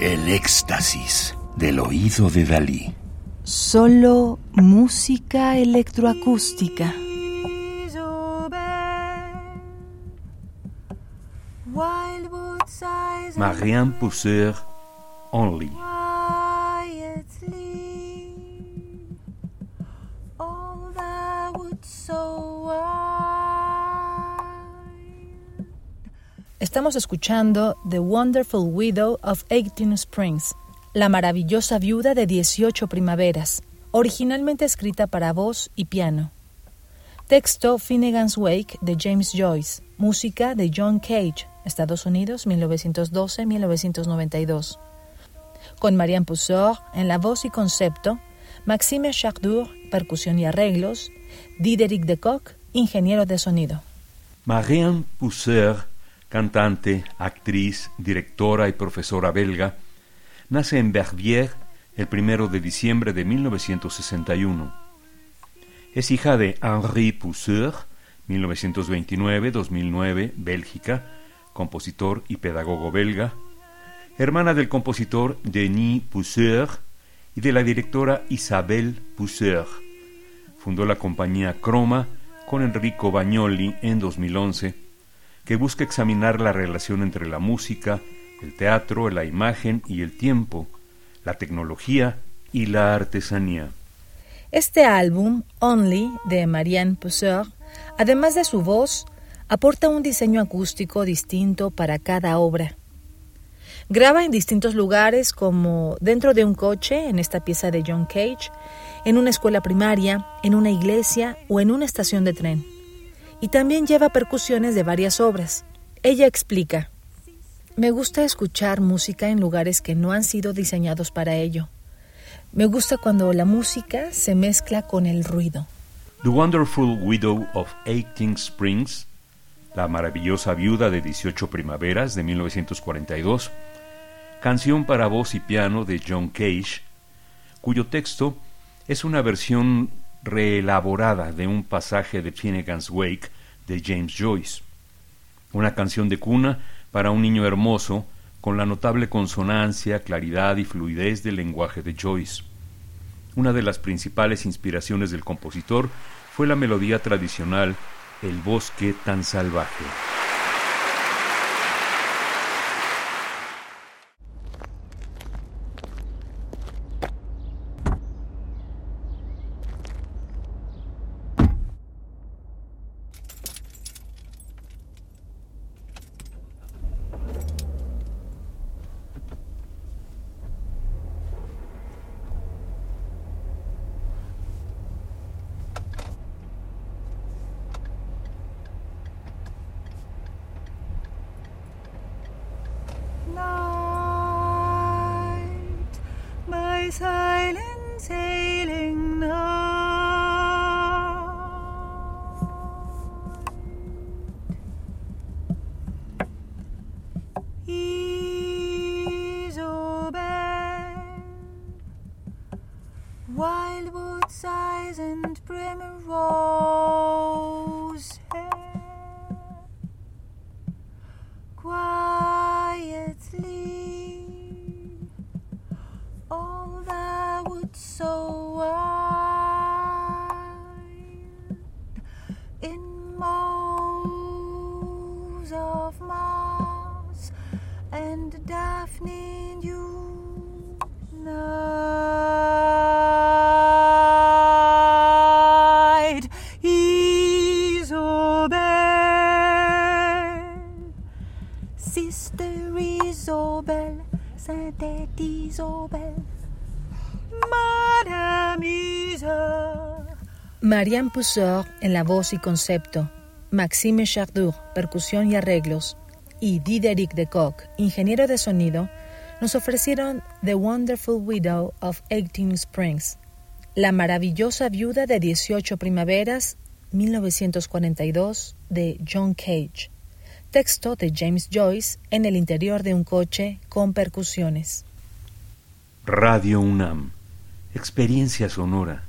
El éxtasis del oído de Dalí. Solo música electroacústica. Marianne Pousser, Only. Estamos escuchando The Wonderful Widow of 18 Springs, La maravillosa viuda de 18 primaveras, originalmente escrita para voz y piano. Texto Finnegan's Wake de James Joyce, música de John Cage, Estados Unidos 1912-1992. Con Marianne Pousseur en la voz y concepto, Maxime Chardour, percusión y arreglos, Diderik de Kock, ingeniero de sonido. Marianne Pousseur cantante, actriz, directora y profesora belga, nace en Verviers el primero de diciembre de 1961. Es hija de Henri Pousseur, 1929-2009, Bélgica, compositor y pedagogo belga, hermana del compositor Denis Pousseur y de la directora Isabelle Pousseur. Fundó la compañía Croma con Enrico Bagnoli en 2011 que busca examinar la relación entre la música, el teatro, la imagen y el tiempo, la tecnología y la artesanía. Este álbum, Only, de Marianne Pousseur, además de su voz, aporta un diseño acústico distinto para cada obra. Graba en distintos lugares como dentro de un coche, en esta pieza de John Cage, en una escuela primaria, en una iglesia o en una estación de tren y también lleva percusiones de varias obras. Ella explica, me gusta escuchar música en lugares que no han sido diseñados para ello. Me gusta cuando la música se mezcla con el ruido. The Wonderful Widow of Eighteen Springs, La maravillosa viuda de 18 primaveras de 1942, canción para voz y piano de John Cage, cuyo texto es una versión reelaborada de un pasaje de Finnegan's Wake de James Joyce. Una canción de cuna para un niño hermoso con la notable consonancia, claridad y fluidez del lenguaje de Joyce. Una de las principales inspiraciones del compositor fue la melodía tradicional El bosque tan salvaje. Silent sailing now. Isobel, wildwood sighs and primrose so wild in mows of Mars and Daphne you night Isobel Sister Isobel Sainte Isobel Marianne Pousseur en la voz y concepto, Maxime Chardour, percusión y arreglos, y Diderik de Kock, ingeniero de sonido, nos ofrecieron The Wonderful Widow of 18 Springs, La maravillosa viuda de 18 primaveras, 1942, de John Cage. Texto de James Joyce en el interior de un coche con percusiones. Radio UNAM Experiencia sonora.